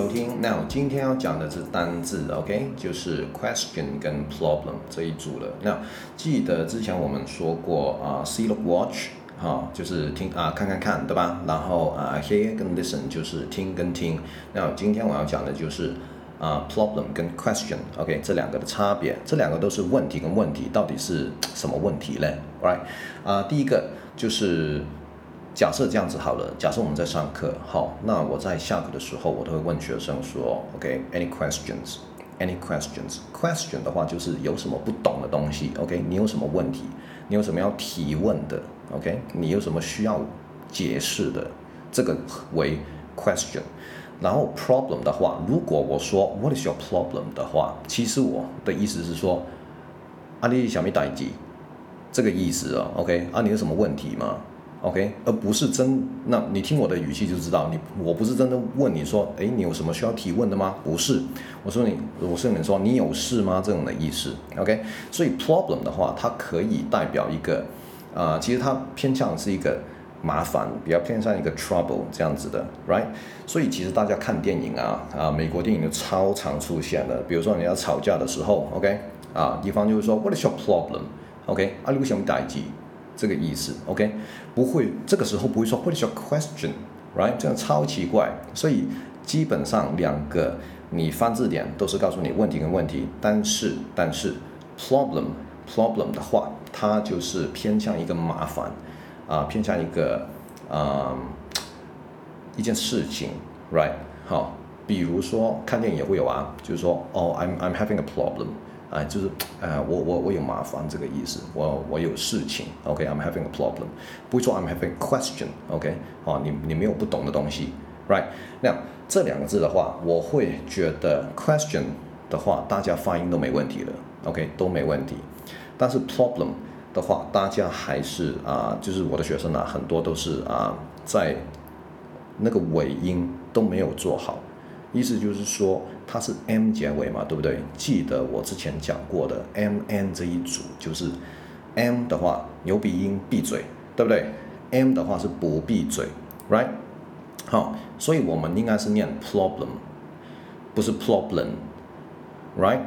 收听。那今天要讲的是单字，OK，就是 question 跟 problem 这一组了。那记得之前我们说过啊，see look watch，哈，就是听啊看看看，对吧？然后啊，hear 跟 listen 就是听跟听。那今天我要讲的就是啊，problem 跟 question，OK，这两个的差别，这两个都是问题跟问题，到底是什么问题嘞？Right？啊，第一个就是。假设这样子好了，假设我们在上课，好，那我在下课的时候，我都会问学生说，OK，any questions？any questions？question 的话就是有什么不懂的东西，OK，你有什么问题？你有什么要提问的？OK，你有什么需要解释的？这个为 question。然后 problem 的话，如果我说 What is your problem 的话，其实我的意思是说，啊，你小米打一机，这个意思啊，OK，啊，你有什么问题吗？OK，而不是真，那你听我的语气就知道，你我不是真的问你说，诶，你有什么需要提问的吗？不是，我说你，我是跟你说你有事吗？这种的意思。OK，所以 problem 的话，它可以代表一个，啊、其实它偏向是一个麻烦，比较偏向一个 trouble 这样子的，right？所以其实大家看电影啊，啊，美国电影就超常出现的，比如说你要吵架的时候，OK，啊，一方就会说 What is your problem？OK，啊，你为什么打击？这个意思，OK，不会，这个时候不会说 What is your question，right？这样超奇怪，所以基本上两个你翻字典都是告诉你问题跟问题，但是但是 problem problem 的话，它就是偏向一个麻烦啊，偏向一个啊一件事情，right？好，比如说看电影也会有啊，就是说哦，I'm I'm having a problem。啊，就是，呃，我我我有麻烦这个意思，我我有事情，OK，I'm、having a problem，不会说 I'm having question，OK，、okay? 哦，你你没有不懂的东西，right？那这两个字的话，我会觉得 question 的话，大家发音都没问题了，OK，都没问题，但是 problem 的话，大家还是啊、就是我的学生啊，很多都是啊、在那个尾音都没有做好。意思就是说，它是 m 结尾嘛，对不对？记得我之前讲过的 m n 这一组，就是 m 的话，牛鼻音闭嘴，对不对？m 的话是不闭嘴，right？好，所以我们应该是念 problem，不是 problem，right？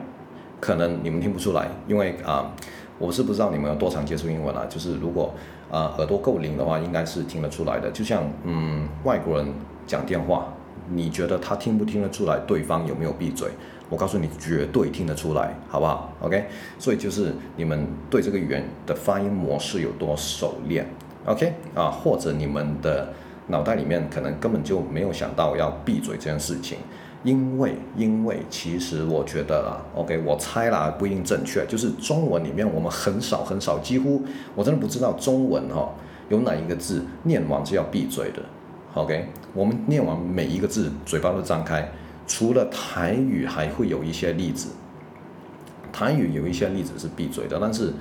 可能你们听不出来，因为啊，我是不知道你们有多常接触英文啊。就是如果啊耳朵够灵的话，应该是听得出来的。就像嗯，外国人讲电话。你觉得他听不听得出来对方有没有闭嘴？我告诉你，绝对听得出来，好不好？OK，所以就是你们对这个语言的发音模式有多熟练，OK 啊，或者你们的脑袋里面可能根本就没有想到要闭嘴这件事情，因为因为其实我觉得啊，OK，我猜啦不一定正确，就是中文里面我们很少很少，几乎我真的不知道中文哈、哦、有哪一个字念完是要闭嘴的。OK，我们念完每一个字，嘴巴都张开。除了台语，还会有一些例子。台语有一些例子是闭嘴的，但是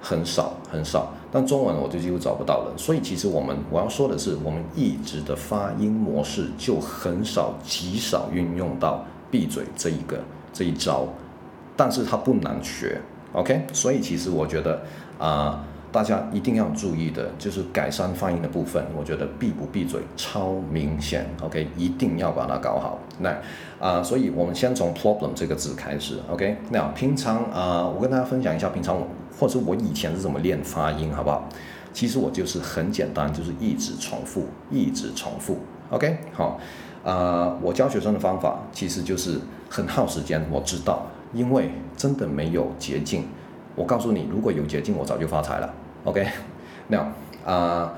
很少很少。但中文我就几乎找不到了。所以其实我们我要说的是，我们一直的发音模式就很少极少运用到闭嘴这一个这一招。但是它不难学。OK，所以其实我觉得啊。大家一定要注意的，就是改善发音的部分。我觉得闭不闭嘴超明显，OK，一定要把它搞好。那啊、所以我们先从 problem 这个字开始，OK。那平常啊、我跟大家分享一下，平常我或者我以前是怎么练发音，好不好？其实我就是很简单，就是一直重复，一直重复，OK。好，啊、我教学生的方法其实就是很耗时间，我知道，因为真的没有捷径。我告诉你，如果有捷径，我早就发财了。OK，那啊、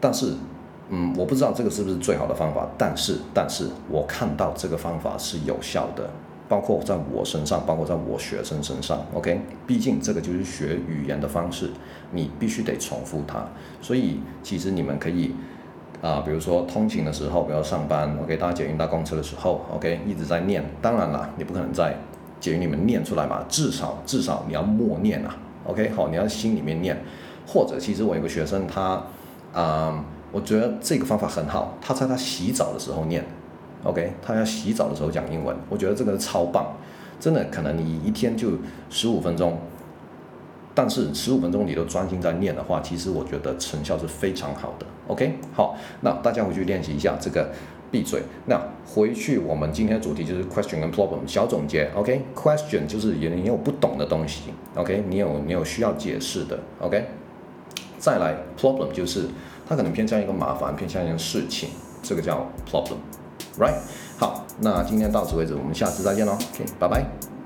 但是，嗯，我不知道这个是不是最好的方法，但是，但是我看到这个方法是有效的，包括在我身上，包括在我学生身上。OK，毕竟这个就是学语言的方式，你必须得重复它。所以，其实你们可以啊、比如说通勤的时候，比如上班，OK，搭捷运、搭公车的时候，OK，一直在念。当然了，你不可能在捷运里面念出来嘛，至少至少你要默念啊。OK，好，你要心里面念。或者，其实我有个学生，他，啊、嗯，我觉得这个方法很好。他在他洗澡的时候念，OK，他要洗澡的时候讲英文，我觉得这个超棒。真的，可能你一天就十五分钟，但是十五分钟你都专心在念的话，其实我觉得成效是非常好的。OK，好，那大家回去练习一下这个闭嘴。那回去我们今天的主题就是 question 跟 problem 小总结。OK，question、就是你你有不懂的东西。OK，你有你有需要解释的。OK，再来 problem 就是它可能偏向一个麻烦，偏向一件事情，这个叫 problem。Right？好，那今天到此为止，我们下次再见喽。OK，拜拜。